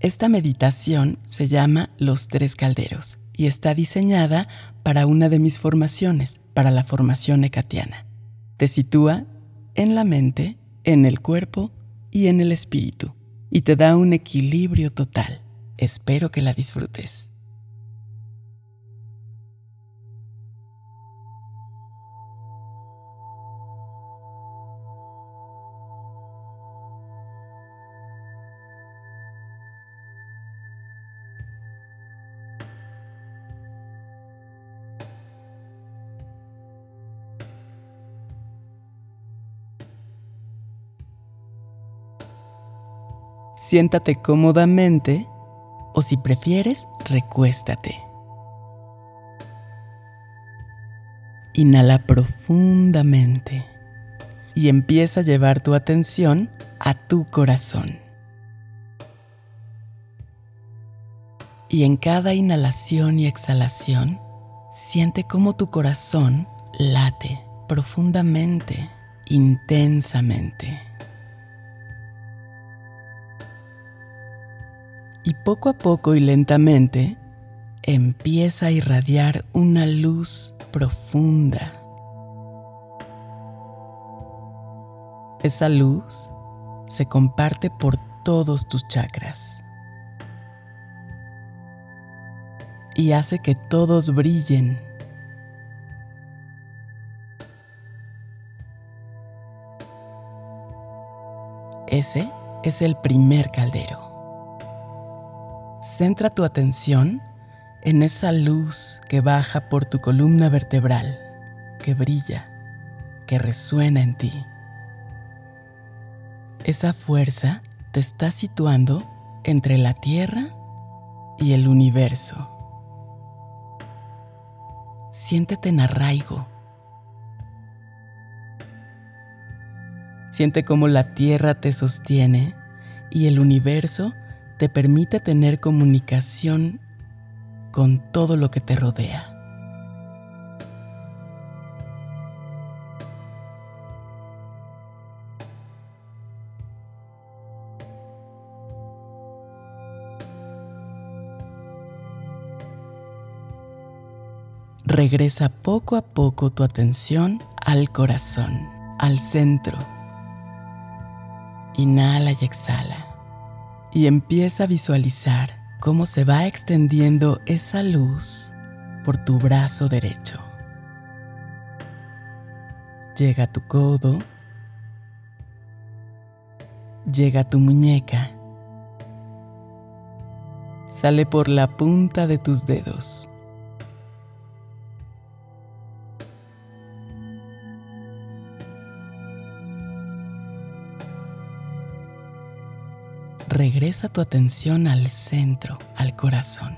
Esta meditación se llama Los Tres Calderos y está diseñada para una de mis formaciones, para la formación ecatiana. Te sitúa en la mente, en el cuerpo y en el espíritu y te da un equilibrio total. Espero que la disfrutes. Siéntate cómodamente o si prefieres, recuéstate. Inhala profundamente y empieza a llevar tu atención a tu corazón. Y en cada inhalación y exhalación, siente cómo tu corazón late profundamente, intensamente. Y poco a poco y lentamente empieza a irradiar una luz profunda. Esa luz se comparte por todos tus chakras y hace que todos brillen. Ese es el primer caldero. Centra tu atención en esa luz que baja por tu columna vertebral, que brilla, que resuena en ti. Esa fuerza te está situando entre la Tierra y el universo. Siéntete en arraigo. Siente cómo la Tierra te sostiene y el universo te permite tener comunicación con todo lo que te rodea. Regresa poco a poco tu atención al corazón, al centro. Inhala y exhala y empieza a visualizar cómo se va extendiendo esa luz por tu brazo derecho. Llega a tu codo, llega a tu muñeca, sale por la punta de tus dedos regresa tu atención al centro, al corazón,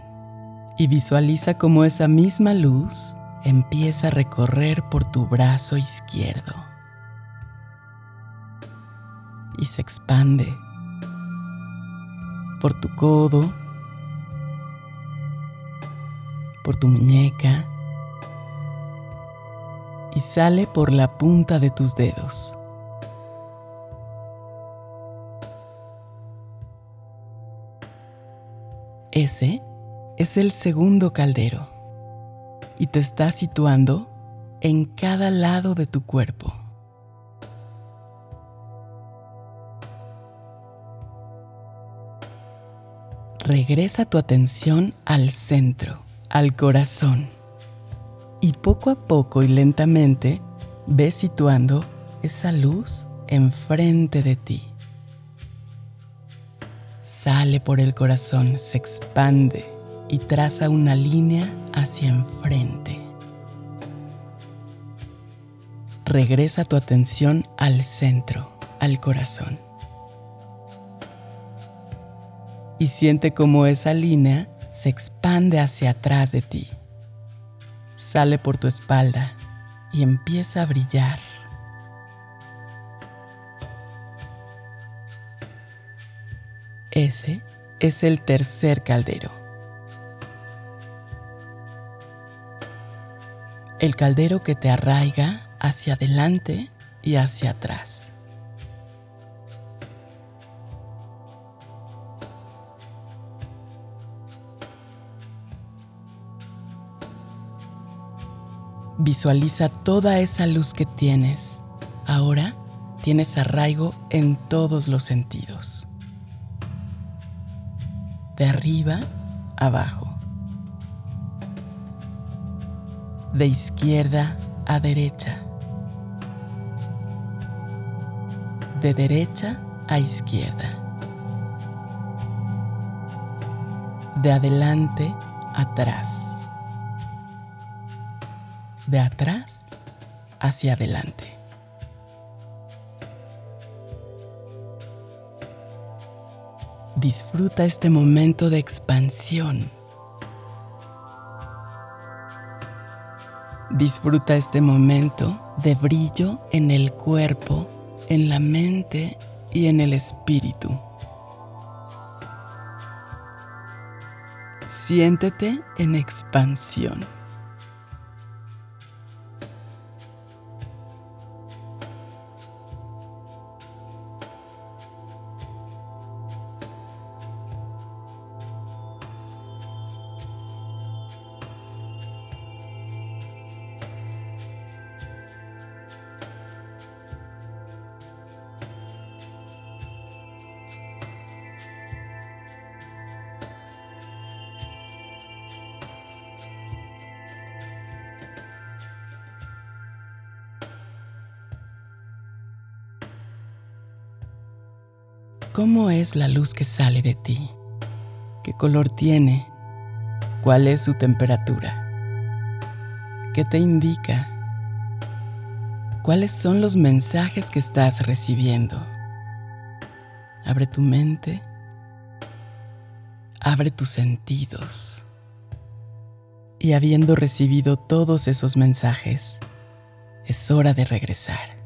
y visualiza cómo esa misma luz empieza a recorrer por tu brazo izquierdo y se expande por tu codo, por tu muñeca y sale por la punta de tus dedos. Ese es el segundo caldero y te está situando en cada lado de tu cuerpo. Regresa tu atención al centro, al corazón, y poco a poco y lentamente ves situando esa luz enfrente de ti sale por el corazón, se expande y traza una línea hacia enfrente. Regresa tu atención al centro, al corazón. Y siente cómo esa línea se expande hacia atrás de ti. Sale por tu espalda y empieza a brillar Ese es el tercer caldero. El caldero que te arraiga hacia adelante y hacia atrás. Visualiza toda esa luz que tienes. Ahora tienes arraigo en todos los sentidos. De arriba abajo. De izquierda a derecha. De derecha a izquierda. De adelante atrás. De atrás hacia adelante. Disfruta este momento de expansión. Disfruta este momento de brillo en el cuerpo, en la mente y en el espíritu. Siéntete en expansión. ¿Cómo es la luz que sale de ti? ¿Qué color tiene? ¿Cuál es su temperatura? ¿Qué te indica? ¿Cuáles son los mensajes que estás recibiendo? Abre tu mente. Abre tus sentidos. Y habiendo recibido todos esos mensajes, es hora de regresar.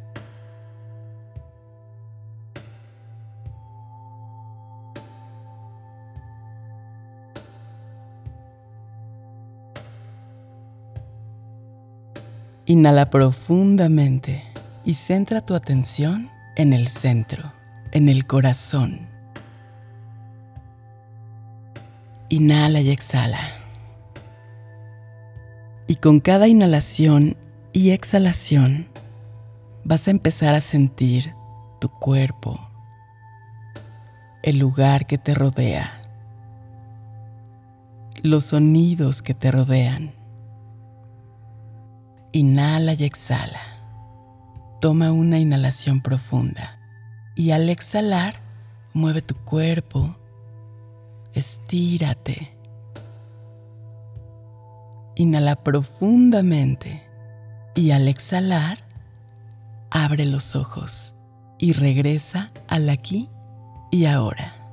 Inhala profundamente y centra tu atención en el centro, en el corazón. Inhala y exhala. Y con cada inhalación y exhalación vas a empezar a sentir tu cuerpo, el lugar que te rodea, los sonidos que te rodean Inhala y exhala. Toma una inhalación profunda y al exhalar, mueve tu cuerpo, estírate. Inhala profundamente y al exhalar, abre los ojos y regresa al aquí y ahora.